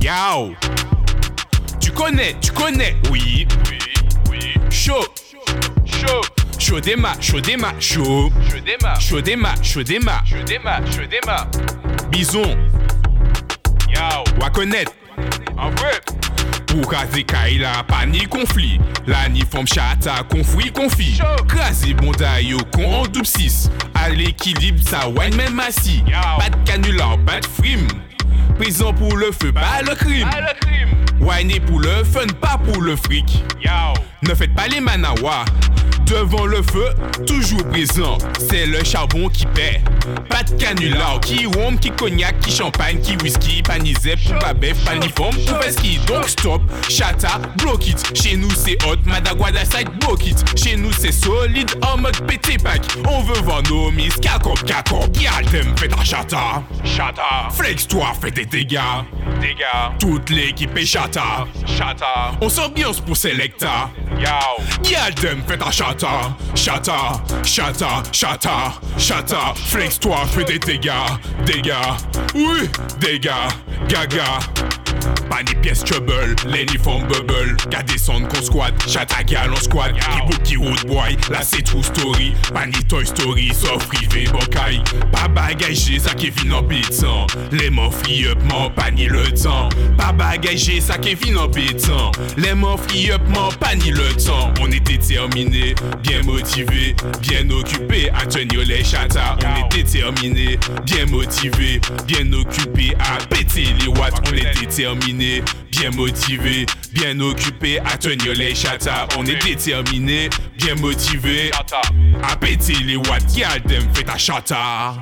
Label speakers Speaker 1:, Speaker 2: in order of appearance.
Speaker 1: Yao. Tu connais, tu connais, oui.
Speaker 2: Oui, oui.
Speaker 1: Chaud,
Speaker 2: Chaud.
Speaker 1: chaud déma, chaud déma, chaud. Chaud déma, chaud déma.
Speaker 2: Je démarre. Je démarre.
Speaker 1: Bison,
Speaker 2: Yao.
Speaker 1: wa connaître.
Speaker 2: En vrai.
Speaker 1: Pour raser Kaila, pas ni conflit. La ni forme chata, conflit.
Speaker 2: Chaud.
Speaker 1: Crasé bonda yo con en double 6. À l'équilibre, ça wine même assis.
Speaker 2: Yao.
Speaker 1: Pas de canular, pas de frime. Prison pour le feu, pas le crime.
Speaker 2: À le crime.
Speaker 1: Wine pour le fun, pas pour le fric. Ne faites pas les manawas. Devant le feu, toujours présent. C'est le charbon qui paie. Pas de canular, qui rhum, qui cognac, qui champagne, qui whisky, pas ni zep, pas bœuf, pas ni forme, tout ski. Donc stop, chata, block it. Chez nous c'est hot, Madaguada side, block it. Chez nous c'est solide, en mode pété pack. On veut voir nos miss, kakop, kakop, yaldem, fais ta chata.
Speaker 2: Chata.
Speaker 1: Flex toi, fais des dégâts.
Speaker 2: Dégâts.
Speaker 1: Toute l'équipe est chata.
Speaker 2: Chata.
Speaker 1: On s'ambiance pour Selecta.
Speaker 2: Yao.
Speaker 1: Yaldem, fais ta chata, chata, chata, chata, chata. Flex-toi, fais des dégâts, dégâts, oui, dégâts, gaga. Pas ni pièces trouble, l'uniforme bubble. Qu'à descendre qu'on squat, chata gal en squad. Book qui road boy, là c'est true story. Pas ni Toy Story, sauf privé bocaille. Pas bagagé, ça qui vient en pétant. Les mots free up, m'en pas ni le temps. Pas bagagé, ça qui vient en pétant. Les mots free up, m'en pas ni le temps. On est déterminé, bien motivé, bien occupé à tenir les chatas. On est déterminé, bien motivé, bien occupé à péter les watts. On est déterminé, bien motivé, bien occupé à tenir les chatas. On est déterminé, bien motivé
Speaker 2: Chata.
Speaker 1: à péter les watts. Yaldem, fais ta chata.